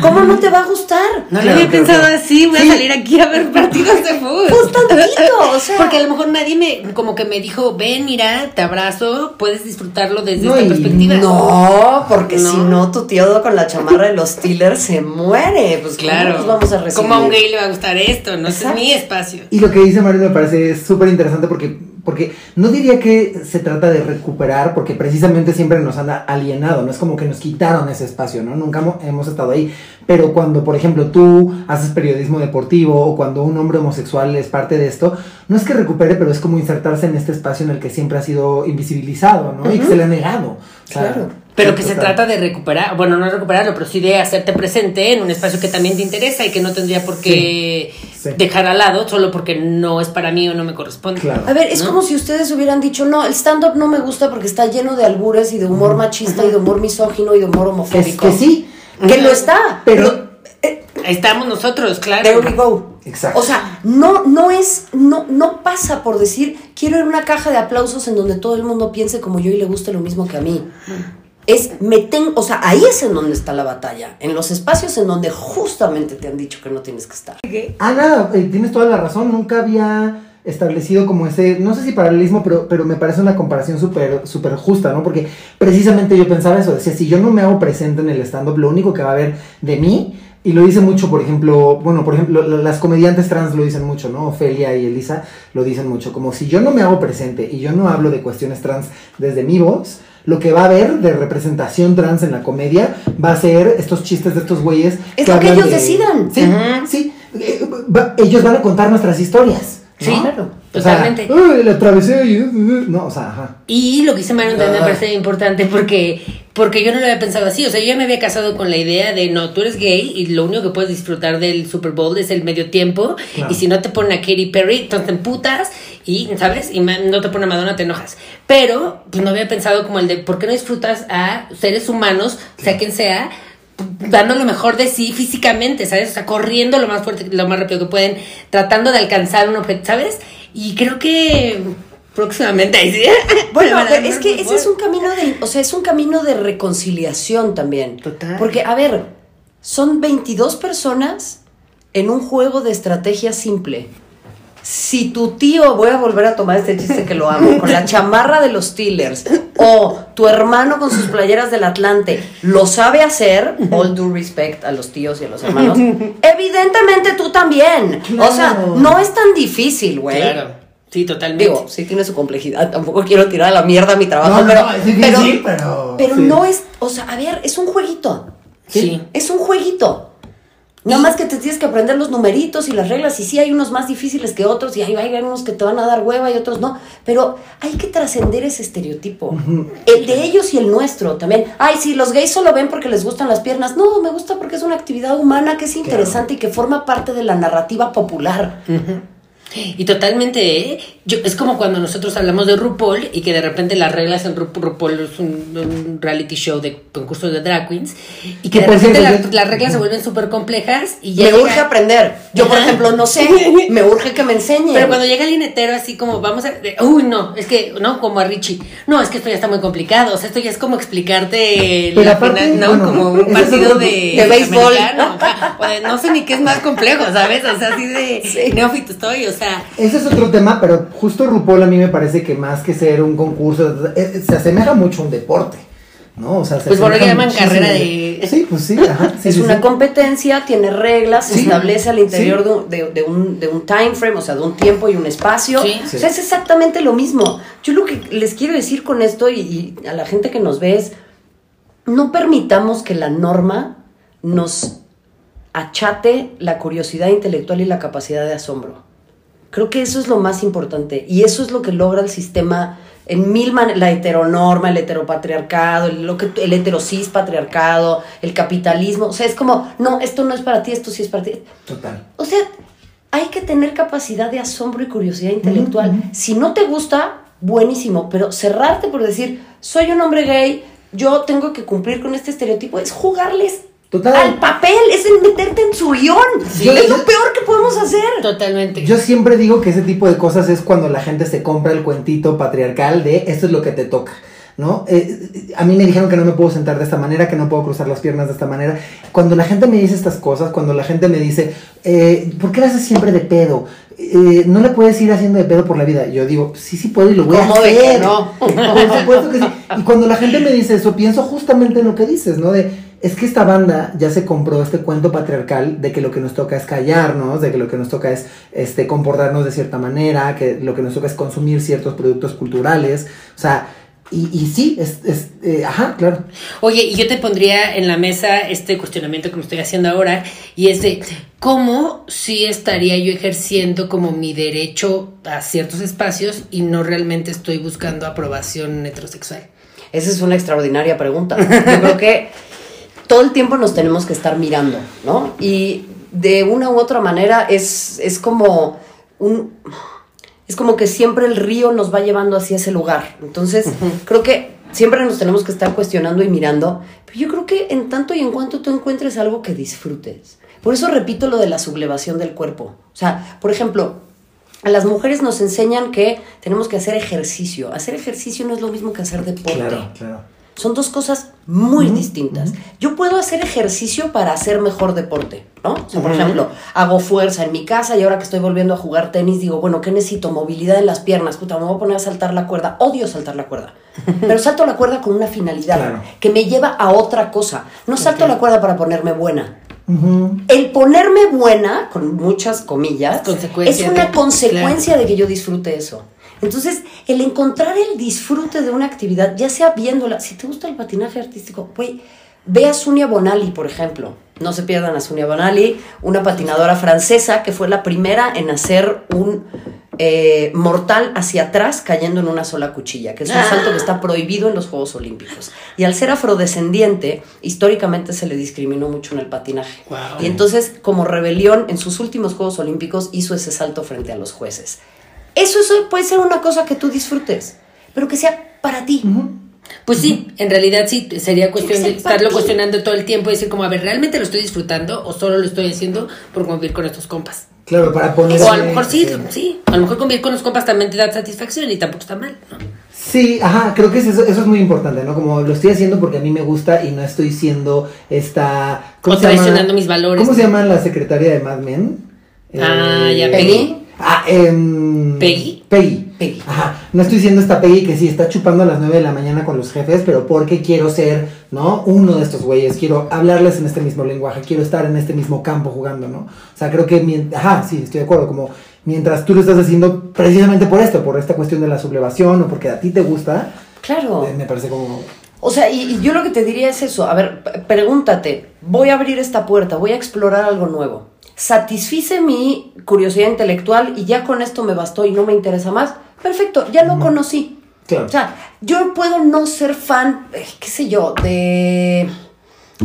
¿Cómo no te va a gustar? No Claro, había pensado así, voy Sí. a salir aquí a ver partidos de fútbol. Pues tantito, o sea. Porque a lo mejor nadie me, como que me dijo, ven, mira, te abrazo, puedes disfrutarlo desde No, esta perspectiva. No, porque No. si no, tu tío con la chamarra de los Steelers se muere. Pues Claro. ¿cómo nos vamos a recibir? ¿Cómo a un gay le va a gustar esto? No es mi espacio. Y lo que dice Mario me parece súper interesante porque, porque no diría que se trata de recuperar, porque precisamente siempre nos han alienado, no es como que nos quitaron ese espacio, ¿no? Nunca hemo- hemos estado ahí. Pero cuando, por ejemplo, tú haces periodismo deportivo o cuando un hombre homosexual es parte de esto, no es que recupere, pero es como insertarse en este espacio en el que siempre ha sido invisibilizado, ¿no? Y que se le ha negado. O sea, Claro. Pero que se trata de recuperar, bueno, no recuperarlo, pero sí de hacerte presente en un espacio que también te interesa y que no tendría por qué Sí, sí. dejar al lado solo porque no es para mí o no me corresponde. Claro. A ver, es ¿No? como si ustedes hubieran dicho, no, el stand-up no me gusta porque está lleno de albures y de humor machista y de humor misógino y de humor Es homofóbico. que sí, Que lo está. pero... Ahí estamos nosotros, claro. There we go. Exacto. O sea, no, no es, no, no pasa por decir, quiero ir a una caja de aplausos en donde todo el mundo piense como yo y le guste lo mismo que a mí. Es, me ten- o sea, ahí es en donde está la batalla, en los espacios en donde justamente te han dicho que no tienes que estar. Ah, nada, eh, tienes toda la razón. Nunca había establecido como ese, no sé si paralelismo, pero, pero me parece una comparación súper súper justa, ¿no? Porque precisamente yo pensaba eso, decía, si yo no me hago presente en el stand-up, lo único que va a haber de mí, y lo dice mucho, por ejemplo, bueno, por ejemplo, la- las comediantes trans lo dicen mucho, ¿no? Ofelia y Elisa lo dicen mucho, como si yo no me hago presente y yo no hablo de cuestiones trans desde mi voz, lo que va a haber de representación trans en la comedia va a ser estos chistes de estos güeyes. Es lo que ellos decidan. Sí, sí. Eh, va- ellos van a contar nuestras historias. ¿no? Sí, claro. O sea, Totalmente. "Uy, la atravesé y... uh, uh", No, o sea, ajá. Y lo que dice Mario también me parece importante porque, porque yo no lo había pensado así. O sea, yo ya me había casado con la idea de no, tú eres gay y lo único que puedes disfrutar del Super Bowl es el medio tiempo. Claro. Y si no te ponen a Katy Perry, entonces te emputas y, ¿sabes? Y no te pone a Madonna, te enojas. Pero, pues no había pensado como el de por qué no disfrutas a seres humanos, sea quien sea, dando lo mejor de sí físicamente, ¿sabes? O sea, corriendo lo más fuerte, lo más rápido que pueden, tratando de alcanzar un objeto, ¿sabes? Y creo que próximamente ahí sí. Bueno, pero es que ese es un camino de, o sea, es un camino de reconciliación también. Total. Porque, a ver, son 22 personas en un juego de estrategia simple. Si tu tío, voy a volver a tomar este chiste que lo amo, con la chamarra de los Steelers, o tu hermano con sus playeras del Atlante, lo sabe hacer, all due respect a los tíos y a los hermanos, evidentemente tú también. O sea, no es tan difícil, güey. Claro, sí, totalmente. Digo, sí tiene su complejidad. Tampoco quiero tirar a la mierda mi trabajo, No, pero, no, es difícil, pero- pero sí. no es, o sea, a ver, es un jueguito. sí. Es un jueguito. Nada más que te tienes que aprender los numeritos y las reglas. Y sí, hay unos más difíciles que otros, y hay, hay unos que te van a dar hueva y otros no. Pero hay que trascender ese estereotipo. El de ellos y el nuestro también. Ay, sí, los gays solo ven porque les gustan las piernas. No, me gusta porque es una actividad humana que es interesante y que forma parte de la narrativa popular. Y totalmente, ¿eh? Yo, es como cuando nosotros hablamos de RuPaul y que de repente las reglas en Ru- RuPaul es un, un reality show de concursos de drag queens y que de repente la- las reglas se vuelven súper complejas y ya Me llega- urge aprender. Yo, por ejemplo, no sé. Me urge que me enseñen. Pero cuando llega el linetero así como vamos a... uy, no, es que, no, como a Richie. No, es que esto ya está muy complicado. O sea, esto ya es como explicarte Pero la aparte, final, ¿no? bueno, como un partido de... de béisbol. O de- no sé ni qué es más complejo, ¿sabes? O sea, así de neófito estoy, o sea... Ese es otro tema, pero justo RuPaul a mí me parece que más que ser un concurso, eh, eh, se asemeja mucho a un deporte, ¿no? O sea, se Pues por lo que llaman carrera de- Sí, pues sí, ajá. sí, es sí, una sí. competencia, tiene reglas, se Sí. establece al interior Sí. de, un- de- de un, de un time frame, o sea, de un tiempo y un espacio. Sí. O sea, es exactamente lo mismo. Yo lo que les quiero decir con esto y, y a la gente que nos ve es, no permitamos que la norma nos achate la curiosidad intelectual y la capacidad de asombro. Creo que eso es lo más importante y eso es lo que logra el sistema en mil maneras, la heteronorma, el heteropatriarcado, el, lo que, el heterosis patriarcado, el capitalismo, o sea, es como, no, esto no es para ti, esto sí es para ti. Total. O sea, hay que tener capacidad de asombro y curiosidad intelectual. Si no te gusta, buenísimo, pero cerrarte por decir, soy un hombre gay, yo tengo que cumplir con este estereotipo, es jugarles Total. al papel, es en meterte en su guion. Sí. es lo peor que podemos hacer. Totalmente. Yo siempre digo que ese tipo de cosas es cuando la gente se compra el cuentito patriarcal de esto es lo que te toca. ¿No? Eh, a mí me dijeron que no me puedo sentar de esta manera, que no puedo cruzar las piernas de esta manera. Cuando la gente me dice estas cosas, cuando la gente me dice, eh, ¿por qué lo haces siempre de pedo? Eh, no le puedes ir haciendo de pedo por la vida. Yo digo, sí, sí puedo y lo voy a ¿Cómo de que hacer. no? Por supuesto que sí. Y cuando la gente me dice eso, pienso justamente en lo que dices, ¿no? De, es que esta banda ya se compró este cuento patriarcal de que lo que nos toca es callarnos, de que lo que nos toca es este, comportarnos de cierta manera, que lo que nos toca es consumir ciertos productos culturales. O sea, y, y sí, es, es eh, ajá, claro. Oye, y yo te pondría en la mesa este cuestionamiento que me estoy haciendo ahora, y es de cómo sí estaría yo ejerciendo como mi derecho a ciertos espacios y no realmente estoy buscando aprobación heterosexual. Esa es una extraordinaria pregunta. Yo creo que todo el tiempo nos tenemos que estar mirando, ¿no? Y de una u otra manera es, es como un... Es como que siempre el río nos va llevando hacia ese lugar. Entonces, creo que siempre nos tenemos que estar cuestionando y mirando. Pero yo creo que en tanto y en cuanto tú encuentres algo que disfrutes. Por eso repito lo de la sublevación del cuerpo. O sea, por ejemplo, a las mujeres nos enseñan que tenemos que hacer ejercicio. Hacer ejercicio no es lo mismo que hacer deporte. Claro, claro. Son dos cosas muy distintas. Yo puedo hacer ejercicio para hacer mejor deporte, ¿no? O sea, por ejemplo, hago fuerza en mi casa y ahora que estoy volviendo a jugar tenis, digo, bueno, ¿qué necesito? Movilidad en las piernas. Puta, me voy a poner a saltar la cuerda. Odio saltar la cuerda. Pero salto la cuerda con una finalidad Claro. que me lleva a otra cosa. No salto la cuerda para ponerme buena. El ponerme buena, con muchas comillas, es una de- consecuencia de que yo disfrute eso. Entonces, el encontrar el disfrute de una actividad, ya sea viéndola, si te gusta el patinaje artístico, güey, ve a Sunia Bonali, por ejemplo. No se pierdan a Sunia Bonali, una patinadora francesa que fue la primera en hacer un eh, mortal hacia atrás cayendo en una sola cuchilla, que es un salto que está prohibido en los Juegos Olímpicos. Y al ser afrodescendiente, históricamente se le discriminó mucho en el patinaje. Wow. Y entonces, como rebelión, en sus últimos Juegos Olímpicos hizo ese salto frente a los jueces. Eso, eso puede ser una cosa que tú disfrutes, pero que sea para ti. Pues sí, en realidad sí, sería cuestión de estarlo ti. cuestionando todo el tiempo y decir como, a ver, ¿realmente lo estoy disfrutando o solo lo estoy haciendo por convivir con estos compas? Claro, para poner. O a lo mejor sí, sí, a lo mejor convivir con los compas también te da satisfacción y tampoco está mal, ¿no? Sí, ajá, creo que es eso, eso es muy importante, ¿no? Como lo estoy haciendo porque a mí me gusta y no estoy siendo esta... O se llama? traicionando mis valores. ¿Cómo se llama la secretaria de Mad Men? Ah, ya, Peggy. Ah, em, ¿Peggy? Peggy. Peggy. Ajá, no estoy siendo esta Peggy que sí está chupando a las 9 de la mañana con los jefes, pero porque quiero ser, ¿no? Uno de estos güeyes, quiero hablarles en este mismo lenguaje, quiero estar en este mismo campo jugando, ¿no? O sea, creo que, mien- ajá, sí, estoy de acuerdo, como mientras tú lo estás haciendo precisamente por esto, por esta cuestión de la sublevación o porque a ti te gusta, Claro. eh, me parece como... O sea, y, y yo lo que te diría es eso. A ver, pregúntate, voy a abrir esta puerta, voy a explorar algo nuevo. ¿Satisfice mi curiosidad intelectual y ya con esto me bastó y no me interesa más? Perfecto, ya lo conocí. Claro. O sea, yo puedo no ser fan, eh, qué sé yo, de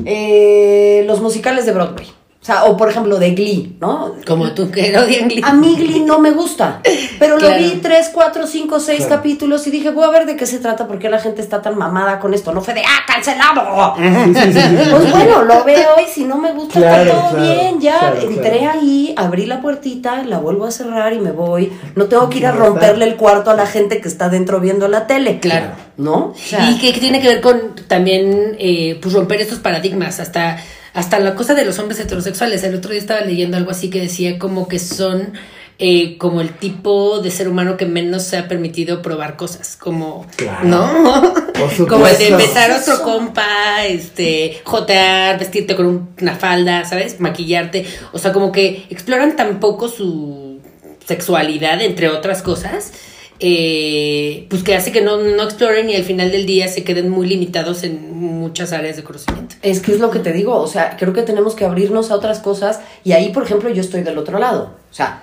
eh, los musicales de Broadway. O sea, o por ejemplo de Glee, ¿no? Como tú que odian Glee. A mí Glee no me gusta, pero Claro. lo vi tres, cuatro, cinco, seis Claro. capítulos y dije, voy a ver de qué se trata, por qué la gente está tan mamada con esto. No fue de, ¡ah, cancelado! Sí, sí, sí, sí. Pues bueno, lo veo y si no me gusta, Claro, está todo claro, bien, ya. claro, Entré claro. ahí, abrí la puertita, la vuelvo a cerrar y me voy. No tengo que ir a romperle el cuarto a la gente que está dentro viendo la tele. Claro. ¿No? O sea, y que, que tiene que ver con también eh, pues romper estos paradigmas, hasta, hasta la cosa de los hombres heterosexuales. El otro día estaba leyendo algo así que decía como que son eh, como el tipo de ser humano que menos se ha permitido probar cosas, como, Claro. ¿no? Como el de besar a otro compa, este, jotear, vestirte con un- una falda, ¿sabes? Maquillarte, o sea, como que exploran tan poco su sexualidad, entre otras cosas, eh, pues que hace que no, no exploren y al final del día se queden muy limitados en muchas áreas de conocimiento. Es que es lo que te digo, o sea, creo que tenemos que abrirnos a otras cosas y ahí, por ejemplo, yo estoy del otro lado. O sea,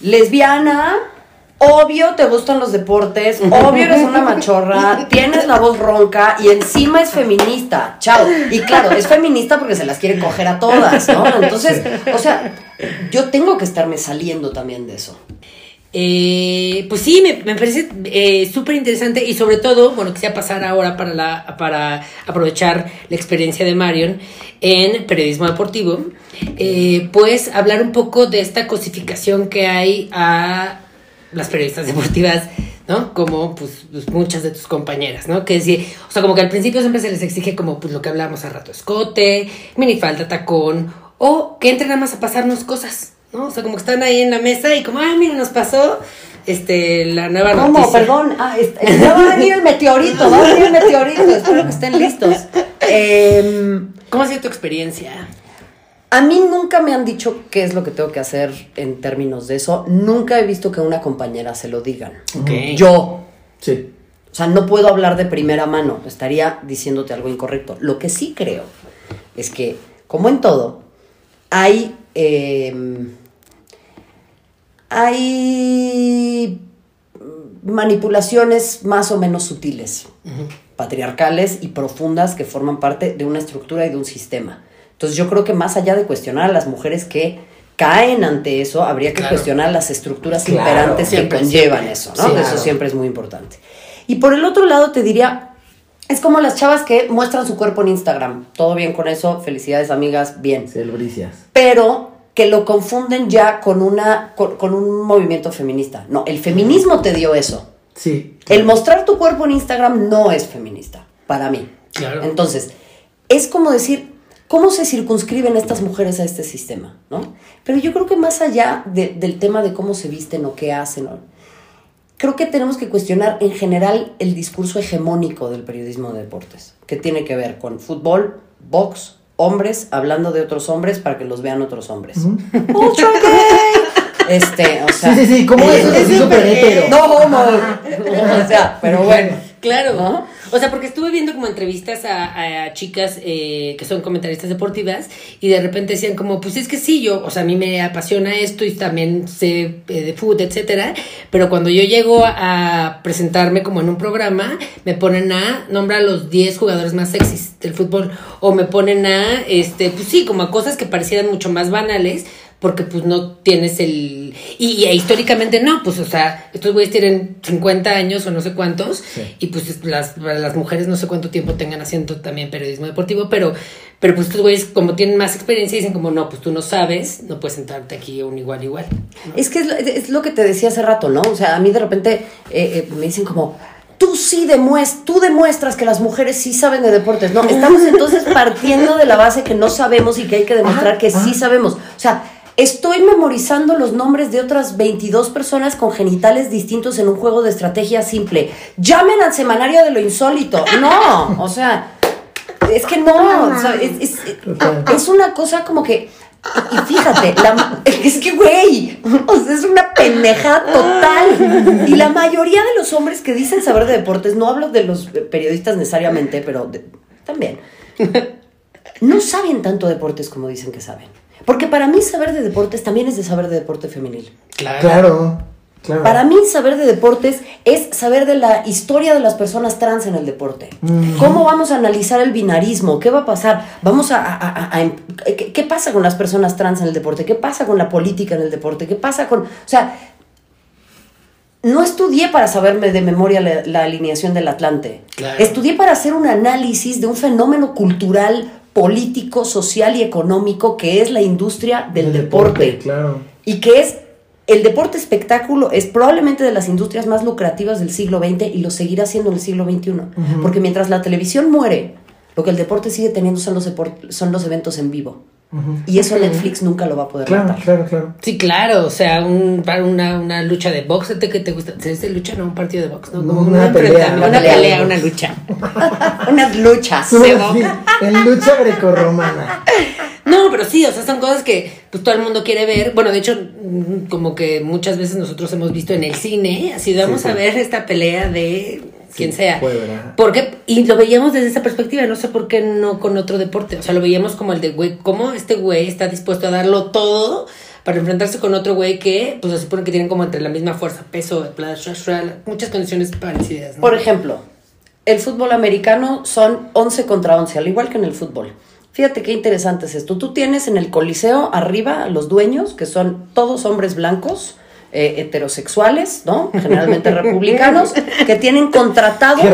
lesbiana, obvio te gustan los deportes, obvio eres una machorra, tienes la voz ronca y encima es feminista. Chao. Y claro, es feminista porque se las quiere coger a todas, ¿no? Entonces, o sea, yo tengo que estarme saliendo también de eso. Eh, pues sí, me, parece eh, súper interesante y sobre todo, bueno, quisiera pasar ahora para, la, para aprovechar la experiencia de Marion en periodismo deportivo, eh, pues hablar un poco de esta cosificación que hay a las periodistas deportivas, ¿no? Como pues, pues, muchas de tus compañeras, ¿no? Que sí, o sea, como que al principio siempre se les exige como pues lo que hablábamos hace rato, escote, minifalda, tacón, o que entren nada más a pasarnos cosas, ¿no? O sea, como que están ahí en la mesa y como, ah, mira, nos pasó este, la nueva ¿Cómo? noticia. Perdón. Ah, va a venir el meteorito, va a venir el meteorito. Espero que estén listos. Em, ¿Cómo ha sido tu experiencia? a mí nunca me han dicho qué es lo que tengo que hacer en términos de eso. Nunca he visto que a una compañera se lo digan. Ok. Yo. Sí. O sea, no puedo hablar de primera mano. Estaría diciéndote algo incorrecto. Lo que sí creo es que, como en todo, hay. em, hay manipulaciones más o menos sutiles, patriarcales y profundas que forman parte de una estructura y de un sistema. Entonces yo creo que más allá de cuestionar a las mujeres que caen ante eso, habría que Claro. cuestionar las estructuras Claro, imperantes siempre, que conllevan siempre. eso, ¿no? Sí, Eso siempre es muy importante. Y por el otro lado te diría, es como las chavas que muestran su cuerpo en Instagram. Todo bien con eso, felicidades amigas, bien Celbricias. pero que lo confunden ya con, una, con, con un movimiento feminista. No, el feminismo te dio eso. Sí. El mostrar tu cuerpo en Instagram no es feminista, para mí. Claro. Entonces, es como decir, ¿cómo se circunscriben estas mujeres a este sistema? ¿no? Pero yo creo que más allá de- del tema de cómo se visten o qué hacen, ¿no? creo que tenemos que cuestionar en general el discurso hegemónico del periodismo de deportes, que tiene que ver con fútbol, box, hombres hablando de otros hombres para que los vean otros hombres. ¡Ultra gay! Este, o sea. Sí, sí, sí, ¿cómo eso es así súper hetero? No homo. O sea, pero bueno. Claro. ¿No? O sea, porque estuve viendo como entrevistas a, a chicas eh, que son comentaristas deportivas y de repente decían como, pues es que sí, yo, o sea, a mí me apasiona esto y también sé eh, de fútbol, etcétera, pero cuando yo llego a, presentarme como en un programa, me ponen a nombrar los 10 jugadores más sexys del fútbol o me ponen a, este, pues sí, como a cosas que parecieran mucho más banales porque pues no tienes el... Y, y históricamente no, pues o sea, estos güeyes tienen 50 años o no sé cuántos Sí. y pues es- las, las mujeres no sé cuánto tiempo tengan haciendo también periodismo deportivo, pero, pero pues estos güeyes como tienen más experiencia dicen como no, pues tú no sabes, no puedes sentarte aquí un igual igual. Es que es lo, es lo que te decía hace rato, ¿no? O sea, a mí de repente eh, eh, me dicen como, tú sí demuestras, tú demuestras que las mujeres sí saben de deportes. No, estamos entonces partiendo de la base que no sabemos y que hay que demostrar que sí sabemos. O sea, estoy memorizando los nombres de otras 22 personas con genitales distintos en un juego de estrategia simple. Llamen al semanario de lo insólito. No, o sea, es que no, o sea, es- es- Total. es una cosa como que. Y fíjate, la- es que, güey, o sea, es una pendeja total. Y la mayoría de los hombres que dicen saber de deportes, no hablo de los periodistas necesariamente, pero de- también, no saben tanto deportes como dicen que saben. Porque para mí saber de deportes también es de saber de deporte femenil. Claro. Claro, claro. Para mí saber de deportes es saber de la historia de las personas trans en el deporte. ¿Cómo vamos a analizar el binarismo? ¿Qué va a pasar? Vamos a... a- a- a- ¿qué, qué pasa con las personas trans en el deporte? ¿Qué pasa con la política en el deporte? ¿Qué pasa con... O sea, no estudié para saberme de memoria la, la alineación del Atlante. Claro. Estudié para hacer un análisis de un fenómeno cultural, político, social y económico que es la industria del El deporte Claro. y que es el deporte espectáculo es probablemente de las industrias más lucrativas del siglo XX y lo seguirá siendo en el siglo XXI. Porque mientras la televisión muere, lo que el deporte sigue teniendo son los, son los eventos en vivo. Y eso Netflix nunca lo va a poder Claro, matar. claro, claro. Sí, claro, o sea, un, para una, una lucha de box, ¿a ti ¿qué te gusta? ¿Es de lucha? No, un partido de box, ¿no? Como Una un pelea, una una pelea. pelea, una lucha. Unas luchas. Sí, en lucha grecorromana. No, pero sí, o sea, son cosas que pues todo el mundo quiere ver. Bueno, de hecho, mm, como que muchas veces nosotros hemos visto en el cine, así vamos Sí, sí. a ver esta pelea de quien Sí, sea. puede ver, ajá. Porque, y lo veíamos desde esa perspectiva, no sé por qué no con otro deporte. O sea, lo veíamos como el de, güey, cómo este güey está dispuesto a darlo todo para enfrentarse con otro güey que, pues se supone que tienen como entre la misma fuerza, peso, bla, bla, bla, muchas condiciones parecidas. ¿no? Por ejemplo, el fútbol americano son 11 contra 11, al igual que en el fútbol. Fíjate qué interesante es esto. Tú tienes en el coliseo arriba a los dueños, que son todos hombres blancos, eh, heterosexuales, ¿no? Generalmente republicanos, que tienen contratados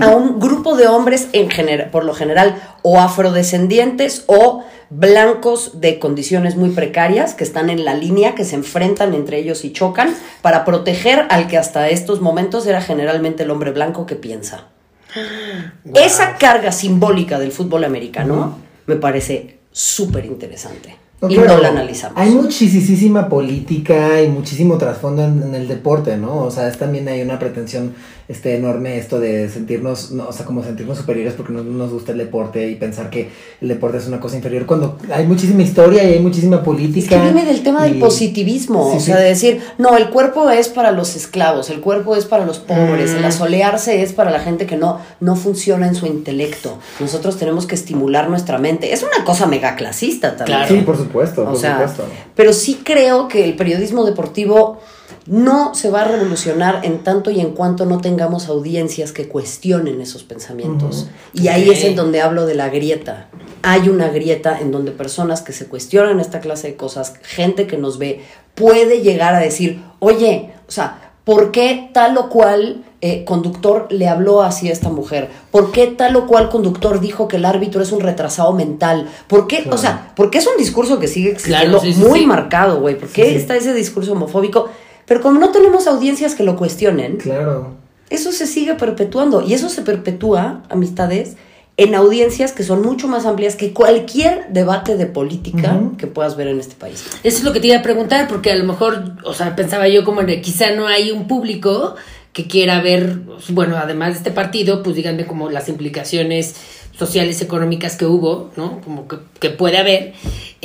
a un grupo de hombres en general, por lo general, o afrodescendientes o blancos de condiciones muy precarias que están en la línea, que se enfrentan entre ellos y chocan para proteger al que hasta estos momentos era generalmente el hombre blanco que piensa. Esa carga simbólica del fútbol americano me parece súper interesante. Y claro, no la analizamos. Hay muchísima política y muchísimo trasfondo en, en el deporte, ¿no? O sea, es, también hay una pretensión este, enorme esto de sentirnos, no, o sea, como sentirnos superiores porque no nos gusta el deporte y pensar que el deporte es una cosa inferior cuando hay muchísima historia y hay muchísima política. Es que viene del tema del positivismo, Sí, o sí. sea, de decir, no, el cuerpo es para los esclavos, el cuerpo es para los pobres, Mm. el asolearse es para la gente que no, no funciona en su intelecto. Nosotros tenemos que estimular nuestra mente. Es una cosa mega clasista también. Claro. Sí, por supuesto, O por sea, supuesto. pero sí creo que el periodismo deportivo no se va a revolucionar en tanto y en cuanto no tengamos audiencias que cuestionen esos pensamientos. Y ahí es en donde hablo de la grieta. Hay una grieta en donde personas que se cuestionan esta clase de cosas, gente que nos ve, puede llegar a decir, oye, o sea, ¿por qué tal o cual eh, conductor le habló así a esta mujer? ¿Por qué tal o cual conductor dijo que el árbitro es un retrasado mental? ¿Por qué? Claro. O sea, porque es un discurso que sigue existiendo Claro, sí, sí, muy sí. marcado, güey. ¿Por qué está ese discurso homofóbico? Pero como no tenemos audiencias que lo cuestionen, Claro. eso se sigue perpetuando. Y eso se perpetúa, amistades, en audiencias que son mucho más amplias que cualquier debate de política que puedas ver en este país. Eso es lo que te iba a preguntar, porque a lo mejor, o sea, pensaba yo como de quizá no hay un público que quiera ver, bueno, además de este partido, pues díganme como las implicaciones sociales, económicas que hubo, ¿no? Como que, que puede haber,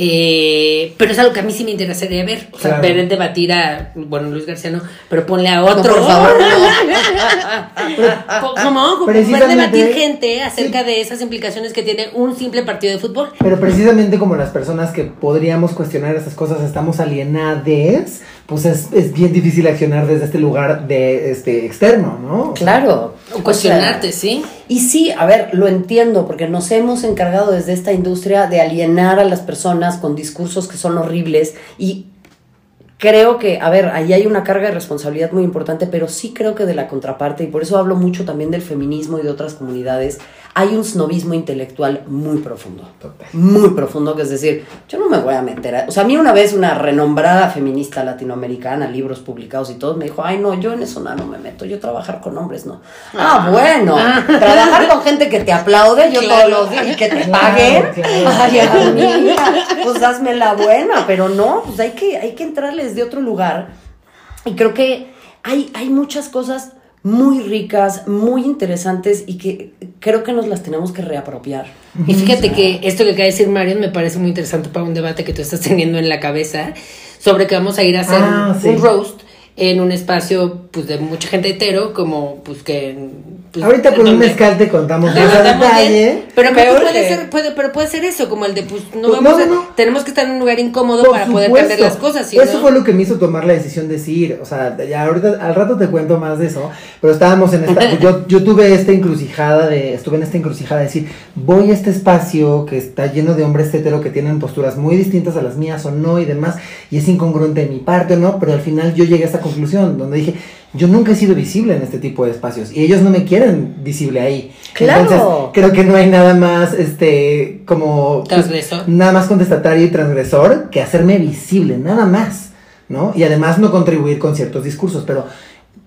eh, pero es algo que a mí sí me interesaría ver, o sea, Claro. ver debatir a, bueno, Luis García no, pero ponle a otro. por favor, Po- ¿Cómo? Precisamente- debatir gente acerca de esas implicaciones que tiene un simple partido de fútbol. Pero precisamente como las personas que podríamos cuestionar esas cosas estamos alienadas, pues es, es bien difícil accionar desde este lugar de este externo, ¿no? O sea, Claro. O cuestionarte, O sea, ¿sí? Y sí, a ver, lo entiendo, porque nos hemos encargado desde esta industria de alienar a las personas con discursos que son horribles y creo que, a ver, ahí hay una carga de responsabilidad muy importante, pero sí creo que de la contraparte, y por eso hablo mucho también del feminismo y de otras comunidades, hay un snobismo intelectual muy profundo. Total. Muy profundo, que es decir, yo no me voy a meter a... O sea, a mí una vez una renombrada feminista latinoamericana, libros publicados y todo, me dijo, ay no, yo en eso no, no me meto, yo trabajar con hombres no. Ah, bueno, trabajar con gente que te aplaude, yo Claro. todos los días, y que te paguen, claro, ay, amiga, pues hazme la buena, pero no, pues hay que, hay que entrarles de otro lugar. Y creo que hay, hay muchas cosas muy ricas, muy interesantes y que creo que nos las tenemos que reapropiar. Y fíjate que esto que acaba de decir Marion me parece muy interesante para un debate que tú estás teniendo en la cabeza sobre que vamos a ir a hacer Ah, un, sí. un roast en un espacio pues de mucha gente hetero como pues que pues, Ahorita con un mezcal te contamos más a detalle. pero puede ser puede pero puede ser eso como el de pues no Pues, vamos no, a- no, tenemos que estar en un lugar incómodo Por para poder cambiar las cosas ¿sí, Eso no? fue lo que me hizo tomar la decisión de ir. O sea, ya ahorita al rato te cuento más de eso. Pero estábamos en esta. yo, yo tuve esta encrucijada de. Estuve en esta encrucijada de decir, voy a este espacio que está lleno de hombres hetero que tienen posturas muy distintas a las mías o no y demás. Y es incongruente de mi parte o no. Pero al final yo llegué a esta conclusión donde dije. Yo nunca he sido visible en este tipo de espacios y ellos no me quieren visible ahí. Claro. Entonces, creo que no hay nada más, este, como... Transgresor. Nada más contestatario y transgresor que hacerme visible, nada más, ¿no? Y además no contribuir con ciertos discursos, pero,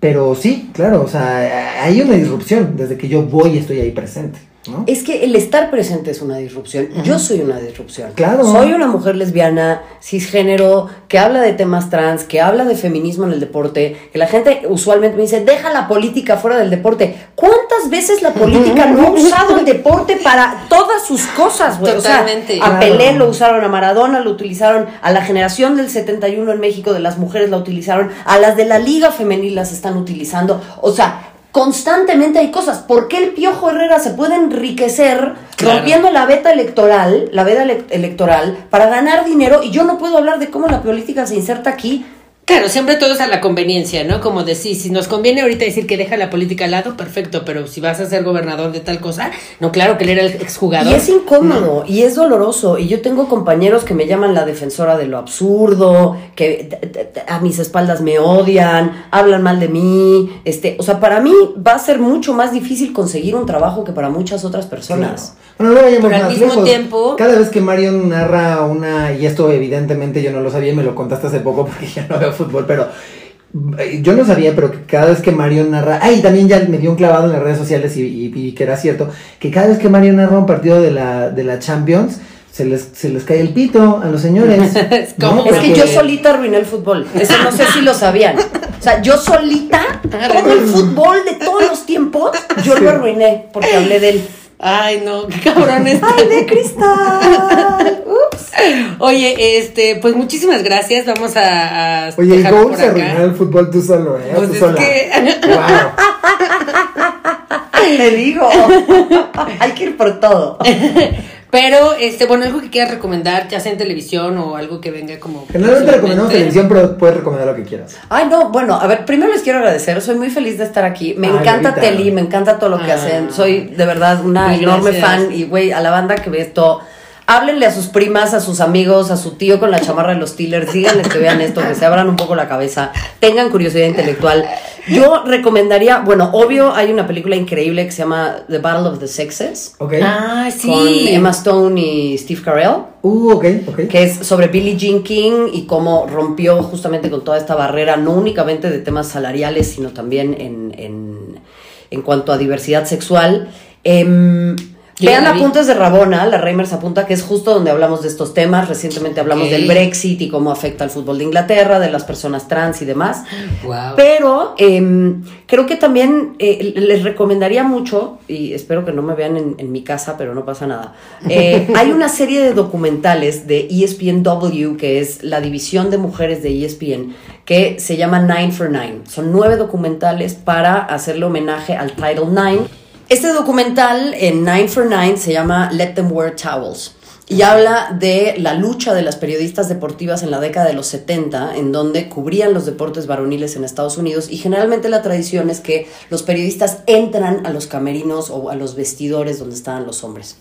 pero sí, claro, o sea, hay una disrupción desde que yo voy y estoy ahí presente. ¿No? Es que el estar presente es una disrupción. Yo soy una disrupción. Claro. Soy una mujer lesbiana, cisgénero, que habla de temas trans, que habla de feminismo en el deporte, que la gente usualmente me dice, deja la política fuera del deporte. ¿Cuántas veces la política no ha usado el deporte para todas sus cosas, güey? O sea, Totalmente. a Claro. Pelé lo usaron, a Maradona lo utilizaron, a la generación del 71 en México de las mujeres la utilizaron, a las de la liga femenil las están utilizando. O sea, constantemente hay cosas. ¿Por qué el Piojo Herrera se puede enriquecer Claro. rompiendo la veta electoral, la veda ele- electoral, para ganar dinero y yo no puedo hablar de cómo la política se inserta aquí? Claro, siempre todo es a la conveniencia, ¿no? Como decir, si nos conviene ahorita decir que deja la política al lado, perfecto, pero si vas a ser gobernador de tal cosa, no, claro que él era el exjugador. Y es incómodo y es doloroso. Y yo tengo compañeros que me llaman la defensora de lo absurdo, que a mis espaldas me odian, hablan mal de mí. Este, o sea, para mí va a ser mucho más difícil conseguir un trabajo que para muchas otras personas. Bueno, no Pero al mismo lejos. tiempo- Cada vez que Marion narra una, y esto evidentemente yo no lo sabía, y me lo contaste hace poco porque ya no veo fútbol, pero eh, yo no sabía, pero que cada vez que Marion narra, ay, también ya me dio un clavado en las redes sociales y, y- y que era cierto, que cada vez que Marion narra un partido de la, de la Champions, se les, se les cae el pito a los señores. Es Es que yo solita arruiné el fútbol. Eso no sé si lo sabían. O sea, yo solita, todo el fútbol de todos los tiempos, yo Sí. lo arruiné porque hablé de él. Ay, no, qué cabrón este. ¡Ay, de cristal! Oye, este, pues muchísimas gracias. Vamos a, a Oye, y por se arruinó el fútbol tú solo, ¿eh? Pues tú es sola. que- Wow. Te digo. Hay que ir por todo. Pero, este, bueno, algo que quieras recomendar, ya sea en televisión o algo que venga como. Generalmente recomendamos televisión, pero puedes recomendar lo que quieras. Ay, no, bueno, a ver, primero les quiero agradecer. Soy muy feliz de estar aquí. Me Ay, encanta. Teli, me encanta todo lo que Ah. hacen. Soy de verdad una enorme gracias. fan. Y, güey, a la banda que ve esto, háblenle a sus primas, a sus amigos, a su tío con la chamarra de los Steelers. Díganles que vean esto, que se abran un poco la cabeza, tengan curiosidad intelectual. Yo recomendaría, bueno, obvio, hay una película increíble que se llama The Battle of the Sexes. ¿Ok? Ah, sí. Con Emma Stone y Steve Carell. Uh, ok, ok. que es sobre Billie Jean King y cómo rompió justamente con toda esta barrera, no únicamente de temas salariales, sino también en, en, en cuanto a diversidad sexual. Em, vean. Apuntes de Rabona, la Reimers apunta, que es justo donde hablamos de estos temas. Recientemente hablamos del Brexit y cómo afecta al fútbol de Inglaterra, de las personas trans y demás. Wow. Pero em, creo que también eh, les recomendaría mucho, y espero que no me vean en, en mi casa, pero no pasa nada. eh, hay una serie de documentales de ESPNW, que es la división de mujeres de ESPN, que se llama Nine for Nine. Son nueve documentales para hacerle homenaje al Title Nine. Este documental en Nine for Nine se llama Let Them Wear Towels. Y habla de la lucha de las periodistas deportivas en la década de los 70, en donde cubrían los deportes varoniles en Estados Unidos. Y generalmente la tradición es que los periodistas entran a los camerinos o a los vestidores donde estaban los hombres.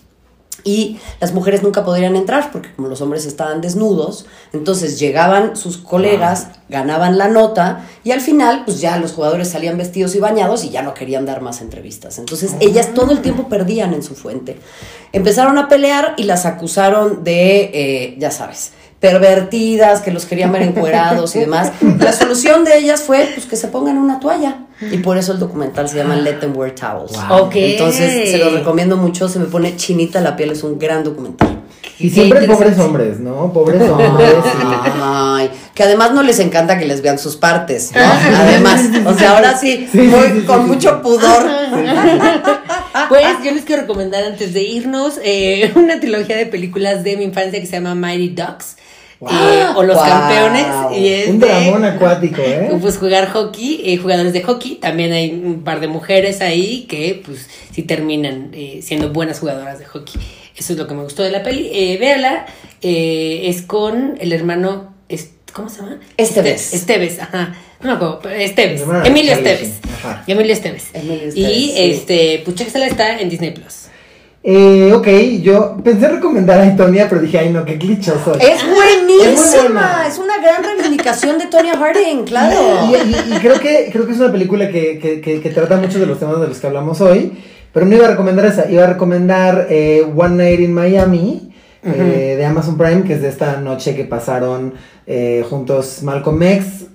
Y las mujeres nunca podrían entrar porque como los hombres estaban desnudos, entonces llegaban sus colegas, ganaban la nota y al final pues ya los jugadores salían vestidos y bañados y ya no querían dar más entrevistas. Entonces ellas todo el tiempo perdían en su fuente. Empezaron a pelear y las acusaron de, eh, ya sabes, pervertidas, que los querían ver encuerados y demás. La solución de ellas fue pues que se pongan una toalla. Y por eso el documental se llama Let Them Wear Towels. Wow. Entonces se los recomiendo mucho, se me pone chinita la piel, es un gran documental. Y siempre pobres hombres, ¿no? Pobres hombres. y- Ay, que además no les encanta que les vean sus partes, ¿no? Además, o sea, ahora sí, Sí, sí, muy- sí, sí, con sí, mucho sí. pudor. Pues yo les quiero recomendar antes de irnos eh, una trilogía de películas de mi infancia que se llama Mighty Ducks. Eh, o Los Wow. Campeones. Y es Un de- dramón acuático, ¿eh? Pues jugar hockey, eh, jugadores de hockey, también hay un par de mujeres ahí que pues sí terminan eh, siendo buenas jugadoras de hockey. Eso es lo que me gustó de la peli. Eh, véala, eh, es con el hermano, ¿cómo se llama? Esteves. Este- Esteves, ajá. No me acuerdo, Esteves. Emilio Esteves. Emilio Esteves. Emilio Esteves, Y sí. este, chéquesela, está en Disney Plus. Eh, ok, yo pensé recomendar a Antonia, pero dije, ay no, qué clichoso. Es Es buenísima, buena. es una gran reivindicación de Tonya Harding, claro. Y, y- y creo que creo que es una película que, que, que- que trata muchos de los temas de los que hablamos hoy, pero no iba a recomendar esa, iba a recomendar eh, One Night in Miami eh, de Amazon Prime, que es de esta noche que pasaron eh, juntos Malcolm X,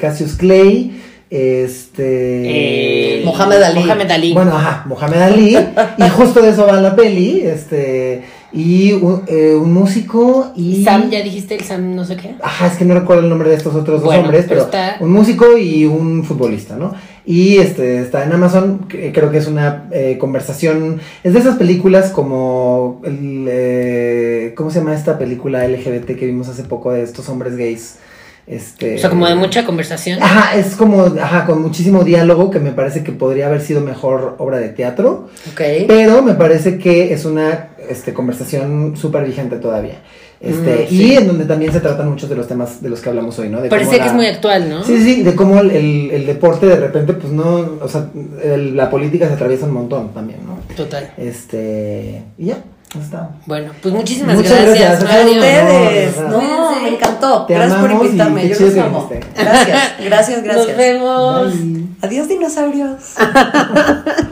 Cassius Clay este... Eh, Mohamed Ali. Mohamed Ali. Bueno, ajá, Mohamed Ali. y justo de eso va la peli. Este. Y un, eh, un músico y. Sam, ya dijiste el Sam no sé qué. Ajá, es que no recuerdo el nombre de estos otros dos hombres, pero pero está- un músico y un futbolista, ¿no? Y este está en Amazon, creo que es una eh, conversación, es de esas películas como, el, eh, ¿cómo se llama esta película LGBT que vimos hace poco de estos hombres gays? Este, O sea, como de mucha conversación. Ajá, es como, ajá, con muchísimo diálogo que me parece que podría haber sido mejor obra de teatro. Ok. Pero me parece que es una este, conversación súper vigente todavía. Este, Mm, y en donde también se tratan muchos de los temas de los que hablamos hoy, ¿no? De Parece cómo que es muy actual, ¿no? Sí, sí, de cómo el, el- el deporte de repente, pues no, o sea, el- la política se atraviesa un montón también, ¿no? Total. Este, y ya, está. Bueno, pues muchísimas Muchas gracias, gracias. Mario. Ustedes, No, me encantó. Te gracias por invitarme. Yo los que amo. Gracias, gracias, gracias. Nos vemos. Bye. Adiós, dinosaurios.